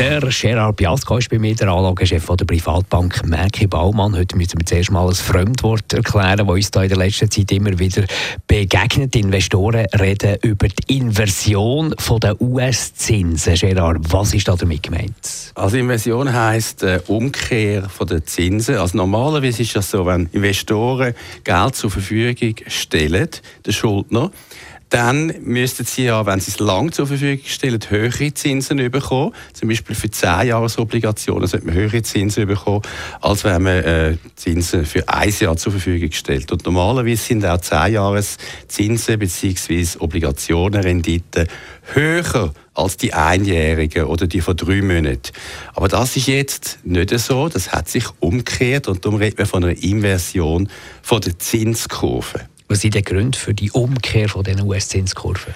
der Gerard Biasco ist bei mir, der Anlagechef der Privatbank Merki Baumann. Heute müssen wir zuerst mal ein Fremdwort erklären, das uns da in der letzten Zeit immer wieder begegnet. Investoren reden über die Inversion der US-Zinsen. Gerard, was ist da damit gemeint? Also Inversion heisst äh, Umkehr der Zinsen. Also normalerweise ist das so, wenn Investoren Geld zur Verfügung stellen, der Schuldner, dann müssten sie ja, wenn sie es lang zur Verfügung stellen, höhere Zinsen bekommen. Zum Beispiel für 10-Jahres-Obligationen sollte man höhere Zinsen bekommen, als wenn man äh, Zinsen für ein Jahr zur Verfügung stellt. Und normalerweise sind auch 10-Jahres-Zinsen bzw. Obligationenrenditen höher als die einjährigen oder die von drei Monaten. Aber das ist jetzt nicht so. Das hat sich umgekehrt und darum reden wir von einer Inversion von der Zinskurve. Was sind die Gründe für die Umkehr von den US-Zinskurven?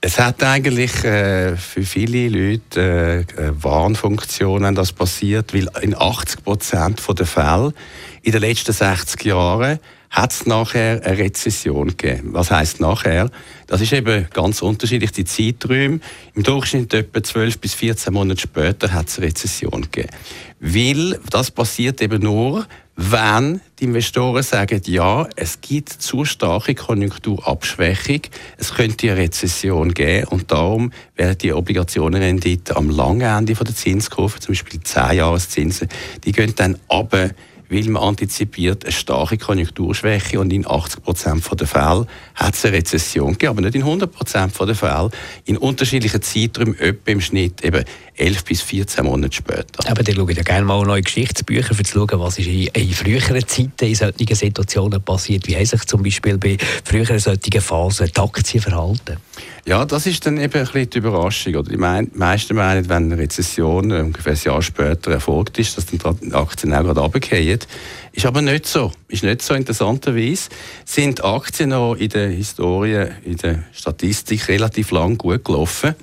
Es hat eigentlich äh, für viele Leute äh, Warnfunktion, wenn das passiert, weil in 80 Prozent der Fälle in den letzten 60 Jahren hat es nachher eine Rezession gegeben. Was heißt nachher? Das ist eben ganz unterschiedlich, die Zeiträume. Im Durchschnitt etwa 12 bis 14 Monate später hat es eine Rezession gegeben. Weil das passiert eben nur, wenn die Investoren sagen, ja, es gibt zu starke Konjunkturabschwächung, es könnte eine Rezession geben und darum werden die Obligationenrendite am langen Ende der Zinskurve, zum Beispiel die 10-Jahres-Zinsen, die gehen dann runter weil man antizipiert eine starke Konjunkturschwäche und in 80 Prozent der Fälle hat es eine Rezession gegeben, aber nicht in 100 Prozent der Fälle. In unterschiedlichen Zeiträumen, etwa im Schnitt eben 11 bis 14 Monate später. Aber dann schaue ich ja gerne mal neue Geschichtsbücher, um zu schauen, was ist in, in früheren Zeiten in solchen Situationen passiert. Wie haben sich zum Beispiel bei früheren solchen Phasen die Aktien verhalten? Ja, das ist dann eben ein bisschen die Überraschung. Oder die meisten meinen, wenn eine Rezession ungefähr ein Jahr später erfolgt ist, dass dann die Aktien auch gerade runterfallen. Ist aber nicht so. Ist nicht so. Interessanterweise sind Aktien noch in der Historie, in der Statistik relativ lang gut gelaufen.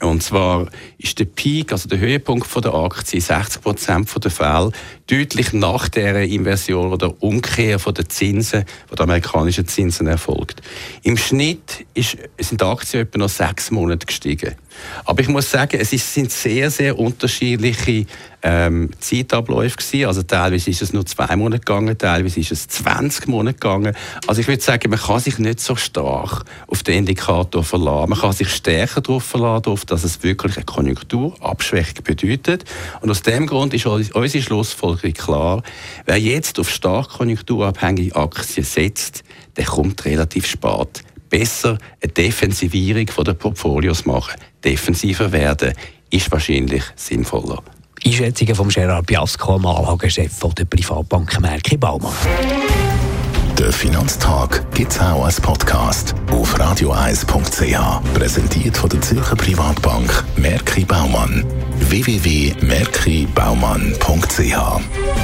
Und zwar ist der Peak, also der Höhepunkt von der Aktie, 60 Prozent der Fälle deutlich nach der Inversion oder Umkehr von der Zinsen, den amerikanischen Zinsen erfolgt. Im Schnitt ist, sind die Aktien etwa noch sechs Monate gestiegen. Aber ich muss sagen, es sind sehr, sehr unterschiedliche ähm, Zeitabläufe gewesen. Also teilweise ist es nur zwei Monate gegangen, teilweise ist es 20 Monate gegangen. Also ich würde sagen, man kann sich nicht so stark auf den Indikator verlassen. Man kann sich stärker darauf verlassen, dass es wirklich eine Konjunkturabschwächung bedeutet. Und aus dem Grund ist unsere Schlussfolgerung klar. Wer jetzt auf stark konjunkturabhängige Aktien setzt, der kommt relativ spät. Besser eine Defensivierung der Portfolios machen. Defensiver werden ist wahrscheinlich sinnvoller. Einschätzungen von Gerard Biasco, dem Anlagechef der Privatbank Merki Baumann. Der Finanztag gibt es auch als Podcast auf radioeis.ch. Präsentiert von der Zürcher Privatbank Merki Baumann. www.merkibaumann.ch